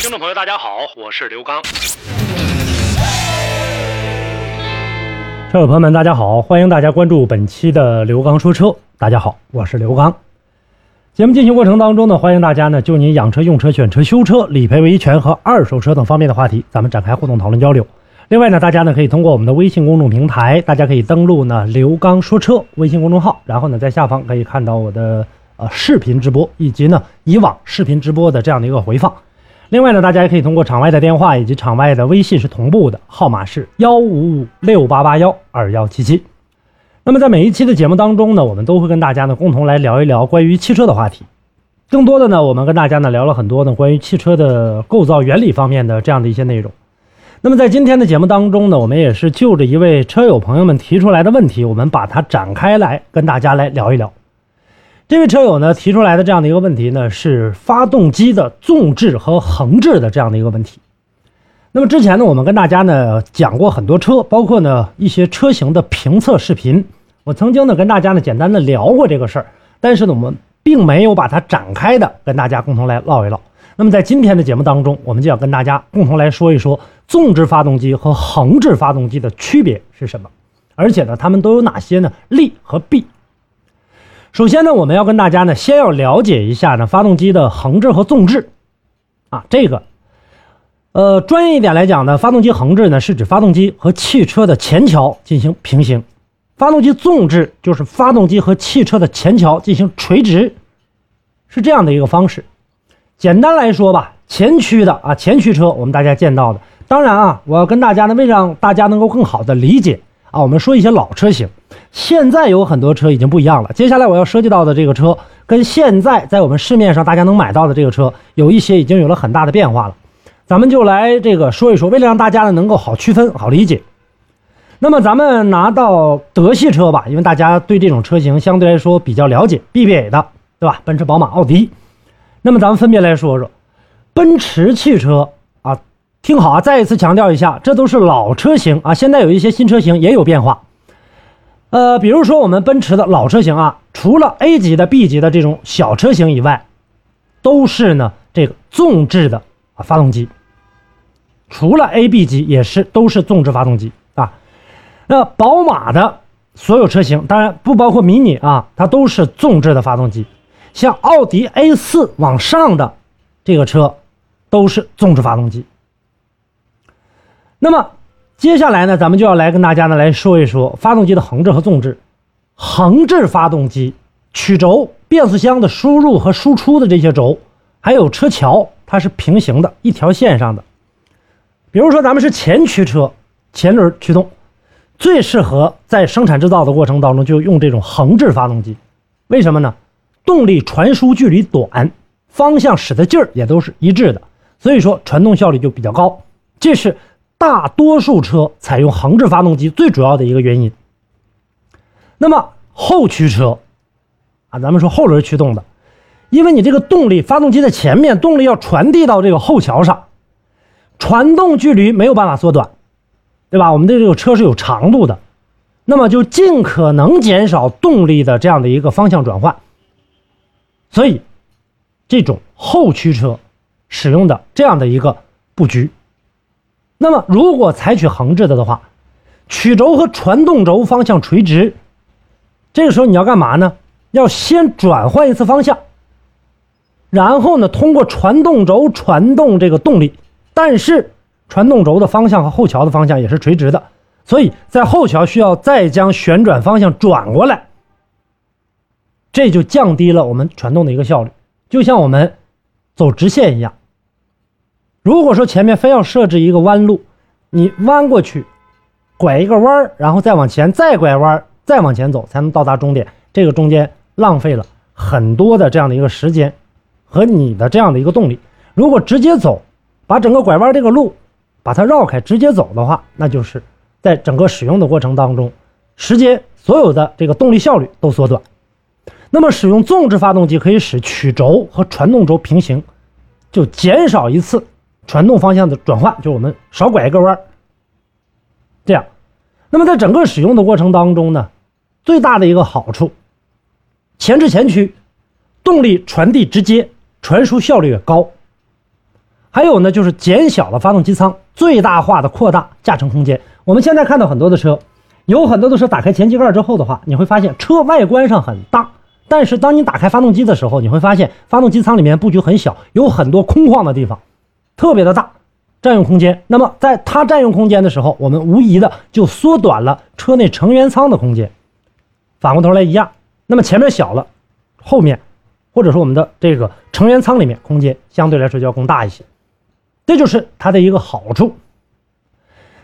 听众朋友，大家好，我是刘刚。车友朋友们，大家好，欢迎大家关注本期的刘刚说车。大家好，我是刘刚。节目进行过程当中呢，欢迎大家呢就您养车、用车、选车、修车、理赔维权和二手车等方面的话题，咱们展开互动讨论交流。另外呢，大家呢可以通过我们的微信公众平台，大家可以登录呢刘刚说车微信公众号，然后呢在下方可以看到我的呃视频直播以及呢以往视频直播的这样的一个回放。另外呢，大家也可以通过场外的电话以及场外的微信是同步的，号码是幺五五六八八幺二幺七七。那么在每一期的节目当中呢，我们都会跟大家呢共同来聊一聊关于汽车的话题。更多的呢，我们跟大家呢聊了很多呢关于汽车的构造原理方面的这样的一些内容。那么在今天的节目当中呢，我们也是就着一位车友朋友们提出来的问题，我们把它展开来跟大家来聊一聊。这位车友呢提出来的这样的一个问题呢，是发动机的纵置和横置的这样的一个问题。那么之前呢，我们跟大家呢讲过很多车，包括呢一些车型的评测视频。我曾经呢跟大家呢简单的聊过这个事儿，但是呢我们并没有把它展开的跟大家共同来唠一唠。那么在今天的节目当中，我们就要跟大家共同来说一说纵置发动机和横置发动机的区别是什么，而且呢它们都有哪些呢利和弊。首先呢，我们要跟大家呢，先要了解一下呢，发动机的横置和纵置，啊，这个，呃，专业一点来讲呢，发动机横置呢是指发动机和汽车的前桥进行平行，发动机纵置就是发动机和汽车的前桥进行垂直，是这样的一个方式。简单来说吧，前驱的啊，前驱车我们大家见到的，当然啊，我要跟大家呢，为让大家能够更好的理解啊，我们说一些老车型。现在有很多车已经不一样了。接下来我要涉及到的这个车，跟现在在我们市面上大家能买到的这个车，有一些已经有了很大的变化了。咱们就来这个说一说，为了让大家呢能够好区分、好理解。那么咱们拿到德系车吧，因为大家对这种车型相对来说比较了解，BBA 的，对吧？奔驰、宝马、奥迪。那么咱们分别来说说，奔驰汽车啊，听好啊，再一次强调一下，这都是老车型啊，现在有一些新车型也有变化。呃，比如说我们奔驰的老车型啊，除了 A 级的、B 级的这种小车型以外，都是呢这个纵置的啊发动机。除了 A、B 级也是都是纵置发动机啊。那宝马的所有车型，当然不包括迷你啊，它都是纵置的发动机。像奥迪 A4 往上的这个车，都是纵置发动机。那么。接下来呢，咱们就要来跟大家呢来说一说发动机的横置和纵置。横置发动机，曲轴、变速箱的输入和输出的这些轴，还有车桥，它是平行的一条线上的。比如说咱们是前驱车，前轮驱动，最适合在生产制造的过程当中就用这种横置发动机。为什么呢？动力传输距离短，方向使的劲儿也都是一致的，所以说传动效率就比较高。这是。大多数车采用横置发动机最主要的一个原因。那么后驱车啊，咱们说后轮驱动的，因为你这个动力，发动机的前面动力要传递到这个后桥上，传动距离没有办法缩短，对吧？我们的这个车是有长度的，那么就尽可能减少动力的这样的一个方向转换。所以，这种后驱车使用的这样的一个布局。那么，如果采取横置的的话，曲轴和传动轴方向垂直，这个时候你要干嘛呢？要先转换一次方向，然后呢，通过传动轴传动这个动力。但是，传动轴的方向和后桥的方向也是垂直的，所以在后桥需要再将旋转方向转过来，这就降低了我们传动的一个效率，就像我们走直线一样。如果说前面非要设置一个弯路，你弯过去，拐一个弯儿，然后再往前，再拐弯，再往前走，才能到达终点。这个中间浪费了很多的这样的一个时间和你的这样的一个动力。如果直接走，把整个拐弯这个路把它绕开直接走的话，那就是在整个使用的过程当中，时间所有的这个动力效率都缩短。那么使用纵置发动机可以使曲轴和传动轴平行，就减少一次传动方向的转换，就是我们少拐一个弯儿。这样，那么在整个使用的过程当中呢，最大的一个好处，前置前驱，动力传递直接，传输效率也高。还有呢，就是减小了发动机舱，最大化的扩大驾乘空间。我们现在看到很多的车，有很多的车打开前机盖之后的话，你会发现车外观上很大。但是当你打开发动机的时候，你会发现发动机舱里面布局很小，有很多空旷的地方，特别的大，占用空间。那么在它占用空间的时候，我们无疑的就缩短了车内成员舱的空间。反过头来一样，那么前面小了，后面或者说我们的这个成员舱里面空间相对来说就要更大一些，这就是它的一个好处。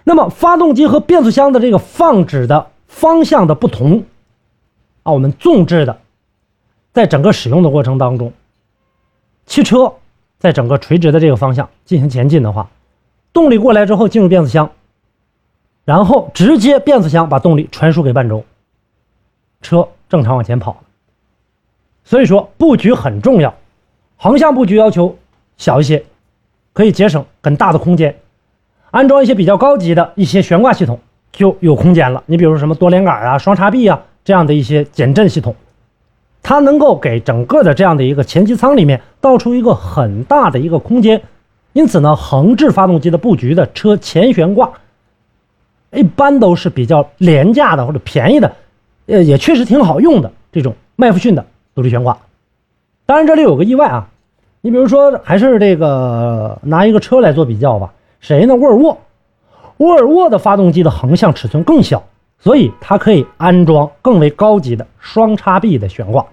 那么发动机和变速箱的这个放置的方向的不同啊，我们纵置的。在整个使用的过程当中，汽车在整个垂直的这个方向进行前进的话，动力过来之后进入变速箱，然后直接变速箱把动力传输给半轴，车正常往前跑。所以说布局很重要，横向布局要求小一些，可以节省很大的空间。安装一些比较高级的一些悬挂系统就有空间了。你比如什么多连杆啊、双叉臂啊这样的一些减震系统。它能够给整个的这样的一个前机舱里面倒出一个很大的一个空间，因此呢，横置发动机的布局的车前悬挂，一般都是比较廉价的或者便宜的，呃，也确实挺好用的这种麦弗逊的独立悬挂。当然这里有个意外啊，你比如说还是这个拿一个车来做比较吧，谁呢？沃尔沃，沃尔沃的发动机的横向尺寸更小，所以它可以安装更为高级的双叉臂的悬挂。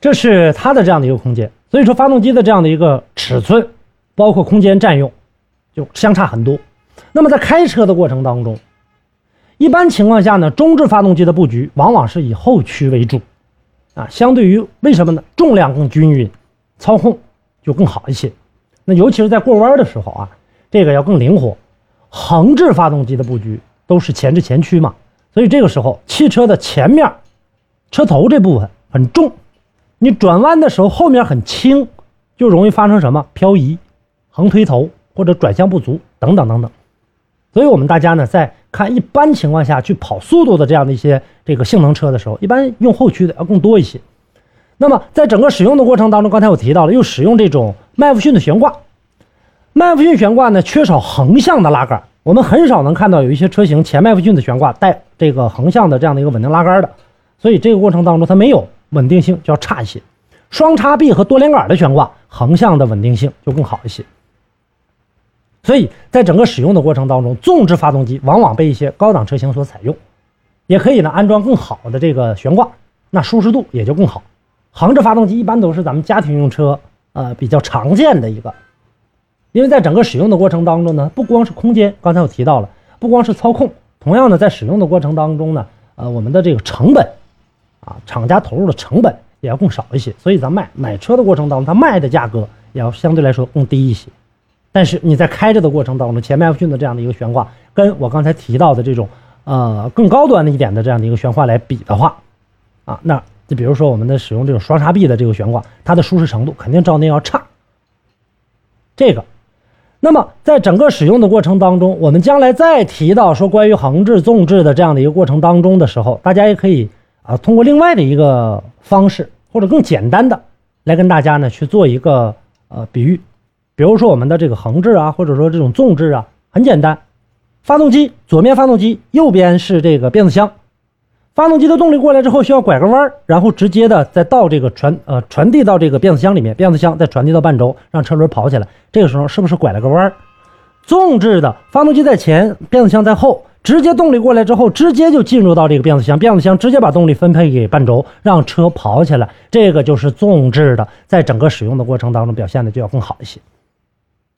这是它的这样的一个空间，所以说发动机的这样的一个尺寸，包括空间占用，就相差很多。那么在开车的过程当中，一般情况下呢，中置发动机的布局往往是以后驱为主，啊，相对于为什么呢？重量更均匀，操控就更好一些。那尤其是在过弯的时候啊，这个要更灵活。横置发动机的布局都是前置前驱嘛，所以这个时候汽车的前面车头这部分很重。你转弯的时候后面很轻，就容易发生什么漂移、横推头或者转向不足等等等等。所以，我们大家呢在看一般情况下去跑速度的这样的一些这个性能车的时候，一般用后驱的要更多一些。那么，在整个使用的过程当中，刚才我提到了又使用这种麦弗逊的悬挂。麦弗逊悬挂呢缺少横向的拉杆，我们很少能看到有一些车型前麦弗逊的悬挂带这个横向的这样的一个稳定拉杆的。所以这个过程当中它没有。稳定性就要差一些，双叉臂和多连杆的悬挂，横向的稳定性就更好一些。所以在整个使用的过程当中，纵置发动机往往被一些高档车型所采用，也可以呢安装更好的这个悬挂，那舒适度也就更好。横置发动机一般都是咱们家庭用车呃比较常见的一个，因为在整个使用的过程当中呢，不光是空间，刚才我提到了，不光是操控，同样的在使用的过程当中呢，呃我们的这个成本。啊，厂家投入的成本也要更少一些，所以咱卖买车的过程当中，它卖的价格也要相对来说更低一些。但是你在开着的过程当中，前麦弗逊的这样的一个悬挂，跟我刚才提到的这种呃更高端的一点的这样的一个悬挂来比的话，啊，那就比如说我们的使用这种双叉臂的这个悬挂，它的舒适程度肯定照那要差。这个，那么在整个使用的过程当中，我们将来再提到说关于横置纵置的这样的一个过程当中的时候，大家也可以。啊，通过另外的一个方式，或者更简单的，来跟大家呢去做一个呃比喻，比如说我们的这个横置啊，或者说这种纵置啊，很简单，发动机左面发动机，右边是这个变速箱，发动机的动力过来之后需要拐个弯儿，然后直接的再到这个传呃传递到这个变速箱里面，变速箱再传递到半轴，让车轮跑起来，这个时候是不是拐了个弯儿？纵置的发动机在前，变速箱在后。直接动力过来之后，直接就进入到这个变速箱，变速箱直接把动力分配给半轴，让车跑起来。这个就是纵置的，在整个使用的过程当中表现的就要更好一些。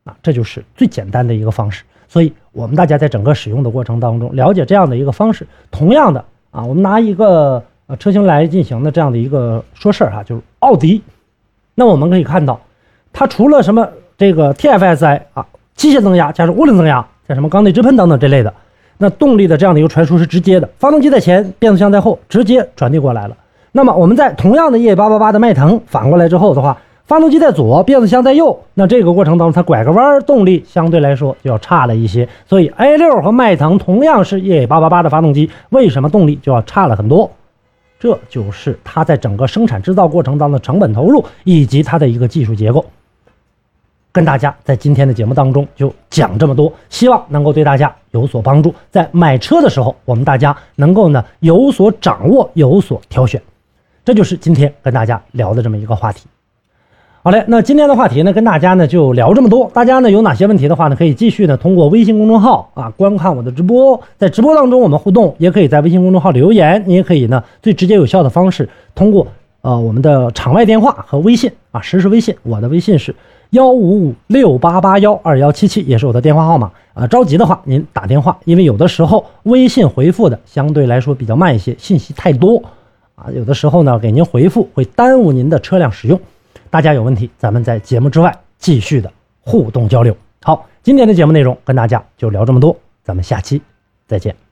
啊，这就是最简单的一个方式。所以，我们大家在整个使用的过程当中，了解这样的一个方式。同样的啊，我们拿一个呃车型来进行的这样的一个说事儿哈，就是奥迪。那我们可以看到，它除了什么这个 TFSI 啊，机械增压加上涡轮增压，像什么缸内直喷等等这类的，那动力的这样的一个传输是直接的，发动机在前，变速箱在后，直接传递过来了。那么我们在同样的 EA888 的迈腾反过来之后的话，发动机在左，变速箱在右，那这个过程当中它拐个弯，动力相对来说就要差了一些。所以 A6 和迈腾同样是 EA888 的发动机，为什么动力就要差了很多？这就是它在整个生产制造过程当中的成本投入以及它的一个技术结构。跟大家在今天的节目当中就讲这么多，希望能够对大家有所帮助。在买车的时候，我们大家能够呢有所掌握，有所挑选。这就是今天跟大家聊的这么一个话题。好嘞，那今天的话题呢，跟大家呢就聊这么多。大家呢有哪些问题的话呢，可以继续呢通过微信公众号啊观看我的直播，在直播当中我们互动，也可以在微信公众号留言。你也可以呢最直接有效的方式，通过呃我们的场外电话和微信啊实时微信，我的微信是幺五五六八八幺二幺七七，也是我的电话号码啊。着急的话您打电话，因为有的时候微信回复的相对来说比较慢一些，信息太多。啊，有的时候呢，给您回复会耽误您的车辆使用。大家有问题，咱们在节目之外继续的互动交流。好，今天的节目内容跟大家就聊这么多，咱们下期再见。